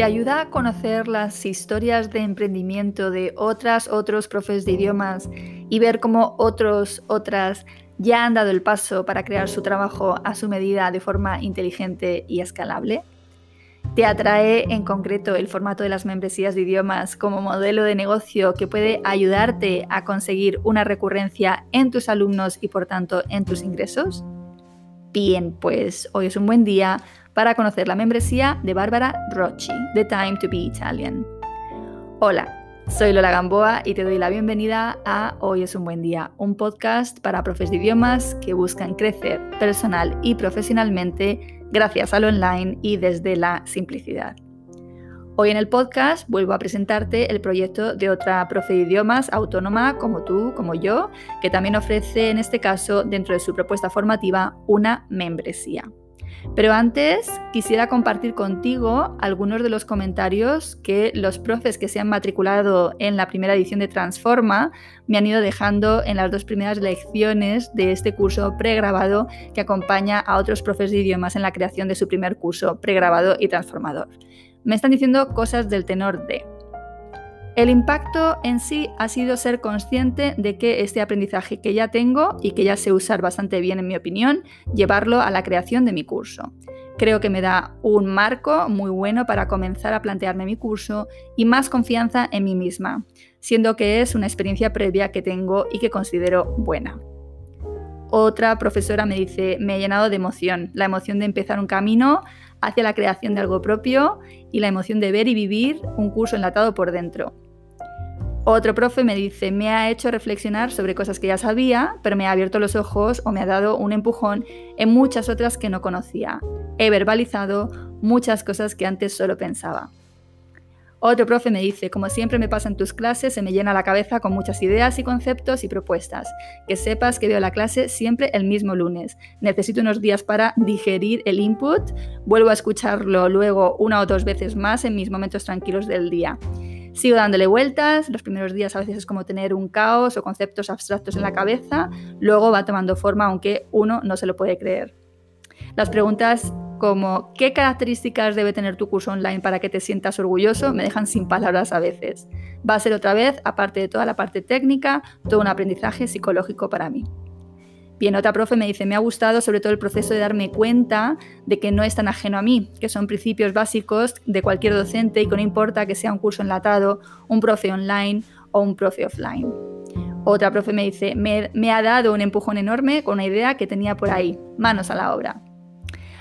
Te ayuda a conocer las historias de emprendimiento de otras, otros profes de idiomas y ver cómo otros, otras ya han dado el paso para crear su trabajo a su medida de forma inteligente y escalable. ¿Te atrae en concreto el formato de las membresías de idiomas como modelo de negocio que puede ayudarte a conseguir una recurrencia en tus alumnos y por tanto en tus ingresos? Bien, pues hoy es un buen día para conocer la membresía de Bárbara Rocci, The Time to Be Italian. Hola, soy Lola Gamboa y te doy la bienvenida a Hoy es un buen día, un podcast para profes de idiomas que buscan crecer personal y profesionalmente gracias al online y desde la simplicidad. Hoy en el podcast vuelvo a presentarte el proyecto de otra profe de idiomas autónoma como tú, como yo, que también ofrece en este caso dentro de su propuesta formativa una membresía. Pero antes quisiera compartir contigo algunos de los comentarios que los profes que se han matriculado en la primera edición de Transforma me han ido dejando en las dos primeras lecciones de este curso pregrabado que acompaña a otros profes de idiomas en la creación de su primer curso pregrabado y transformador. Me están diciendo cosas del tenor de el impacto en sí ha sido ser consciente de que este aprendizaje que ya tengo y que ya sé usar bastante bien en mi opinión, llevarlo a la creación de mi curso. Creo que me da un marco muy bueno para comenzar a plantearme mi curso y más confianza en mí misma, siendo que es una experiencia previa que tengo y que considero buena. Otra profesora me dice, me ha llenado de emoción, la emoción de empezar un camino hacia la creación de algo propio y la emoción de ver y vivir un curso enlatado por dentro. Otro profe me dice, me ha hecho reflexionar sobre cosas que ya sabía, pero me ha abierto los ojos o me ha dado un empujón en muchas otras que no conocía. He verbalizado muchas cosas que antes solo pensaba. Otro profe me dice, como siempre me pasa en tus clases, se me llena la cabeza con muchas ideas y conceptos y propuestas. Que sepas que veo la clase siempre el mismo lunes. Necesito unos días para digerir el input. Vuelvo a escucharlo luego una o dos veces más en mis momentos tranquilos del día. Sigo dándole vueltas, los primeros días a veces es como tener un caos o conceptos abstractos en la cabeza, luego va tomando forma aunque uno no se lo puede creer. Las preguntas como ¿qué características debe tener tu curso online para que te sientas orgulloso? me dejan sin palabras a veces. Va a ser otra vez, aparte de toda la parte técnica, todo un aprendizaje psicológico para mí. Bien, otra profe me dice, me ha gustado sobre todo el proceso de darme cuenta de que no es tan ajeno a mí, que son principios básicos de cualquier docente y que no importa que sea un curso enlatado, un profe online o un profe offline. Otra profe me dice, me, ha dado un empujón enorme con una idea que tenía por ahí, manos a la obra.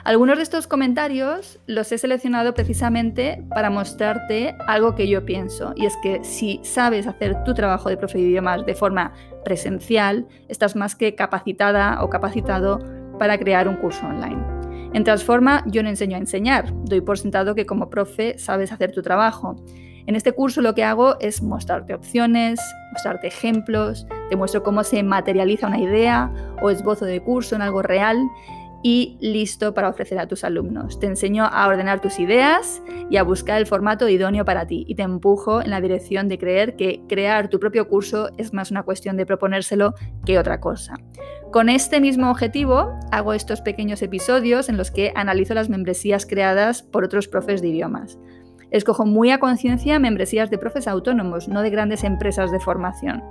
Algunos de estos comentarios los he seleccionado precisamente para mostrarte algo que yo pienso, y es que si sabes hacer tu trabajo de profe de idiomas de forma presencial, estás más que capacitada o capacitado para crear un curso online. En Transforma yo no enseño a enseñar, doy por sentado que como profe sabes hacer tu trabajo. En este curso lo que hago es mostrarte opciones, mostrarte ejemplos, te muestro cómo se materializa una idea o esbozo de curso en algo real y listo para ofrecer a tus alumnos. Te enseño a ordenar tus ideas y a buscar el formato idóneo para ti y te empujo en la dirección de creer que crear tu propio curso es más una cuestión de proponérselo que otra cosa. Con este mismo objetivo hago estos pequeños episodios en los que analizo las membresías creadas por otros profes de idiomas. Escojo muy a conciencia membresías de profes autónomos, no de grandes empresas de formación.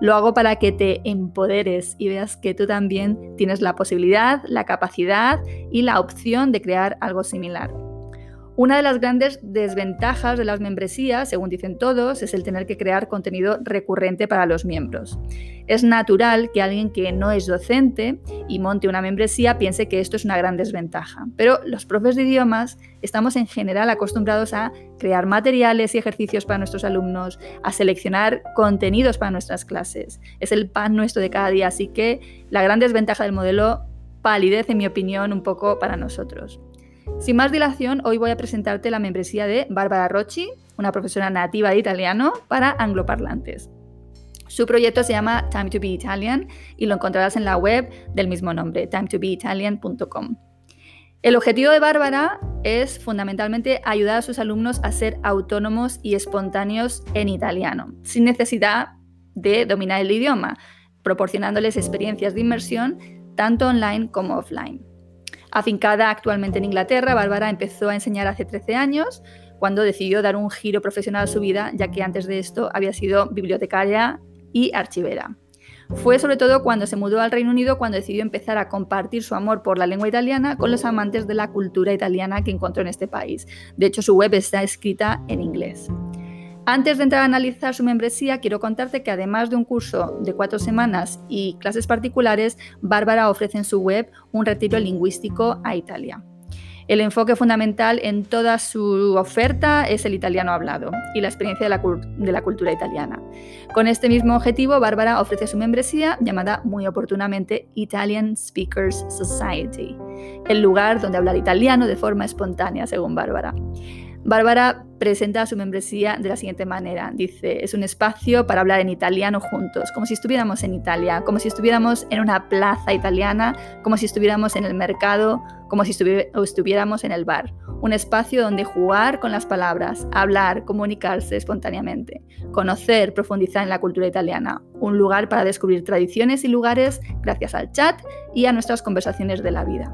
Lo hago para que te empoderes y veas que tú también tienes la posibilidad, la capacidad y la opción de crear algo similar. Una de las grandes desventajas de las membresías, según dicen todos, es el tener que crear contenido recurrente para los miembros. Es natural que alguien que no es docente y monte una membresía piense que esto es una gran desventaja, pero los profes de idiomas estamos en general acostumbrados a crear materiales y ejercicios para nuestros alumnos, a seleccionar contenidos para nuestras clases. Es el pan nuestro de cada día, así que la gran desventaja del modelo palidez, en mi opinión, un poco para nosotros. Sin más dilación, hoy voy a presentarte la membresía de Bárbara Rocci, una profesora nativa de italiano para angloparlantes. Su proyecto se llama Time to Be Italian y lo encontrarás en la web del mismo nombre, timetobeitalian.com. El objetivo de Bárbara es fundamentalmente ayudar a sus alumnos a ser autónomos y espontáneos en italiano, sin necesidad de dominar el idioma, proporcionándoles experiencias de inmersión tanto online como offline. Afincada actualmente en Inglaterra, Bárbara empezó a enseñar hace 13 años, cuando decidió dar un giro profesional a su vida, ya que antes de esto había sido bibliotecaria y archivera. Fue sobre todo cuando se mudó al Reino Unido cuando decidió empezar a compartir su amor por la lengua italiana con los amantes de la cultura italiana que encontró en este país. De hecho, su web está escrita en inglés. Antes de entrar a analizar su membresía, quiero contarte que además de un curso de cuatro semanas y clases particulares, Bárbara ofrece en su web un retiro lingüístico a Italia. El enfoque fundamental en toda su oferta es el italiano hablado y la experiencia de la, cultura italiana. Con este mismo objetivo, Bárbara ofrece su membresía llamada muy oportunamente Italian Speakers Society, el lugar donde hablar italiano de forma espontánea, según Bárbara. Bárbara presenta su membresía de la siguiente manera. Dice, es un espacio para hablar en italiano juntos, como si estuviéramos en Italia, como si estuviéramos en una plaza italiana, como si estuviéramos en el mercado, como si estuviéramos en el bar. Un espacio donde jugar con las palabras, hablar, comunicarse espontáneamente, conocer, profundizar en la cultura italiana. Un lugar para descubrir tradiciones y lugares gracias al chat y a nuestras conversaciones de la vida.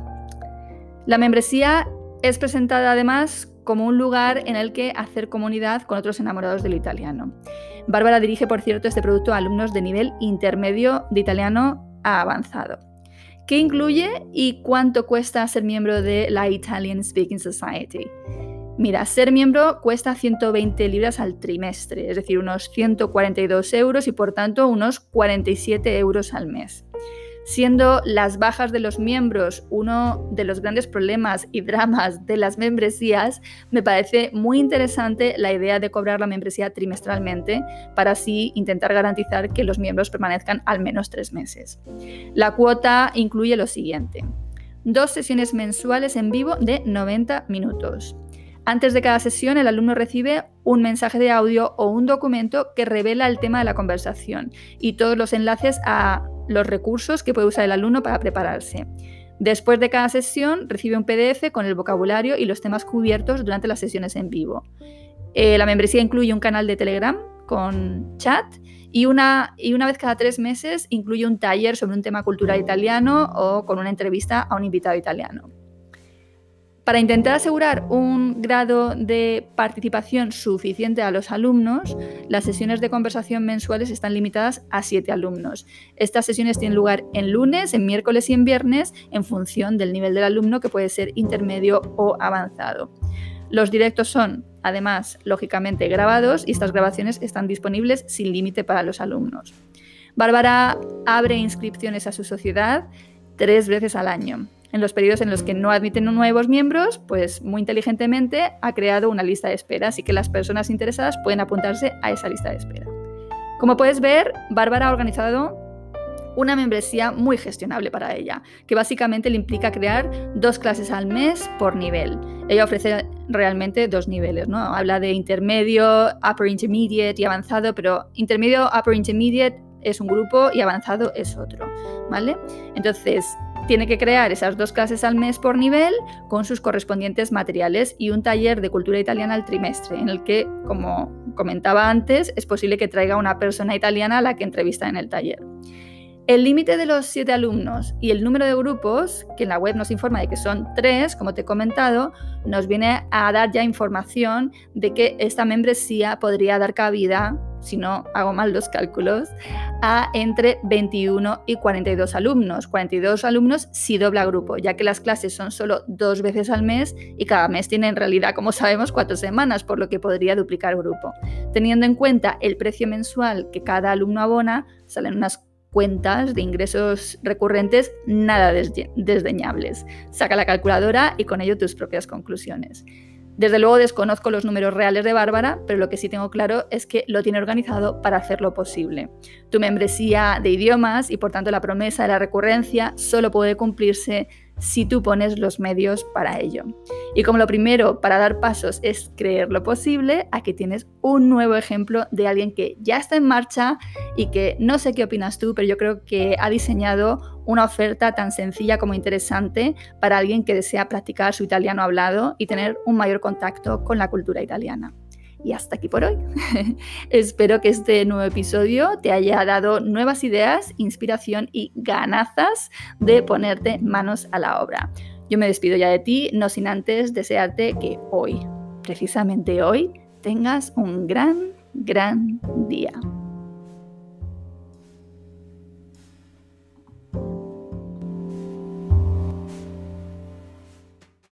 La membresía es presentada además como un lugar en el que hacer comunidad con otros enamorados del italiano. Bárbara dirige, por cierto, este producto a alumnos de nivel intermedio de italiano a avanzado. ¿Qué incluye y cuánto cuesta ser miembro de la Italian Speaking Society? Mira, ser miembro cuesta 120 libras al trimestre, es decir, unos 142 euros y por tanto unos 47 euros al mes siendo las bajas de los miembros uno de los grandes problemas y dramas de las membresías, me parece muy interesante la idea de cobrar la membresía trimestralmente para así intentar garantizar que los miembros permanezcan al menos tres meses. La cuota incluye lo siguiente. Dos sesiones mensuales en vivo de 90 minutos. Antes de cada sesión, el alumno recibe un mensaje de audio o un documento que revela el tema de la conversación y todos los enlaces a los recursos que puede usar el alumno para prepararse. Después de cada sesión recibe un PDF con el vocabulario y los temas cubiertos durante las sesiones en vivo. Eh, la membresía incluye un canal de Telegram con chat y una, y una vez cada tres meses incluye un taller sobre un tema cultural italiano o con una entrevista a un invitado italiano. Para intentar asegurar un grado de participación suficiente a los alumnos, las sesiones de conversación mensuales están limitadas a siete alumnos. Estas sesiones tienen lugar en lunes, en miércoles y en viernes en función del nivel del alumno que puede ser intermedio o avanzado. Los directos son, además, lógicamente grabados y estas grabaciones están disponibles sin límite para los alumnos. Bárbara abre inscripciones a su sociedad tres veces al año en los periodos en los que no admiten nuevos miembros, pues muy inteligentemente ha creado una lista de espera, así que las personas interesadas pueden apuntarse a esa lista de espera. Como puedes ver, Bárbara ha organizado una membresía muy gestionable para ella, que básicamente le implica crear dos clases al mes por nivel. Ella ofrece realmente dos niveles, ¿no? Habla de intermedio, upper intermediate y avanzado, pero intermedio, upper intermediate es un grupo y avanzado es otro, ¿vale? Entonces, tiene que crear esas dos clases al mes por nivel con sus correspondientes materiales y un taller de cultura italiana al trimestre, en el que, como comentaba antes, es posible que traiga una persona italiana a la que entrevista en el taller. El límite de los siete alumnos y el número de grupos, que en la web nos informa de que son tres, como te he comentado, nos viene a dar ya información de que esta membresía podría dar cabida, si no hago mal los cálculos, a entre 21 y 42 alumnos. 42 alumnos si dobla grupo, ya que las clases son solo dos veces al mes y cada mes tiene en realidad, como sabemos, cuatro semanas, por lo que podría duplicar grupo. Teniendo en cuenta el precio mensual que cada alumno abona, salen unas cuentas de ingresos recurrentes nada desdeñables. Saca la calculadora y con ello tus propias conclusiones. Desde luego desconozco los números reales de Bárbara, pero lo que sí tengo claro es que lo tiene organizado para hacerlo posible. Tu membresía de idiomas y por tanto la promesa de la recurrencia solo puede cumplirse si tú pones los medios para ello. Y como lo primero para dar pasos es creer lo posible, aquí tienes un nuevo ejemplo de alguien que ya está en marcha y que no sé qué opinas tú, pero yo creo que ha diseñado una oferta tan sencilla como interesante para alguien que desea practicar su italiano hablado y tener un mayor contacto con la cultura italiana. Y hasta aquí por hoy. Espero que este nuevo episodio te haya dado nuevas ideas, inspiración y ganazas de ponerte manos a la obra. Yo me despido ya de ti, no sin antes desearte que hoy, precisamente hoy, tengas un gran, gran día.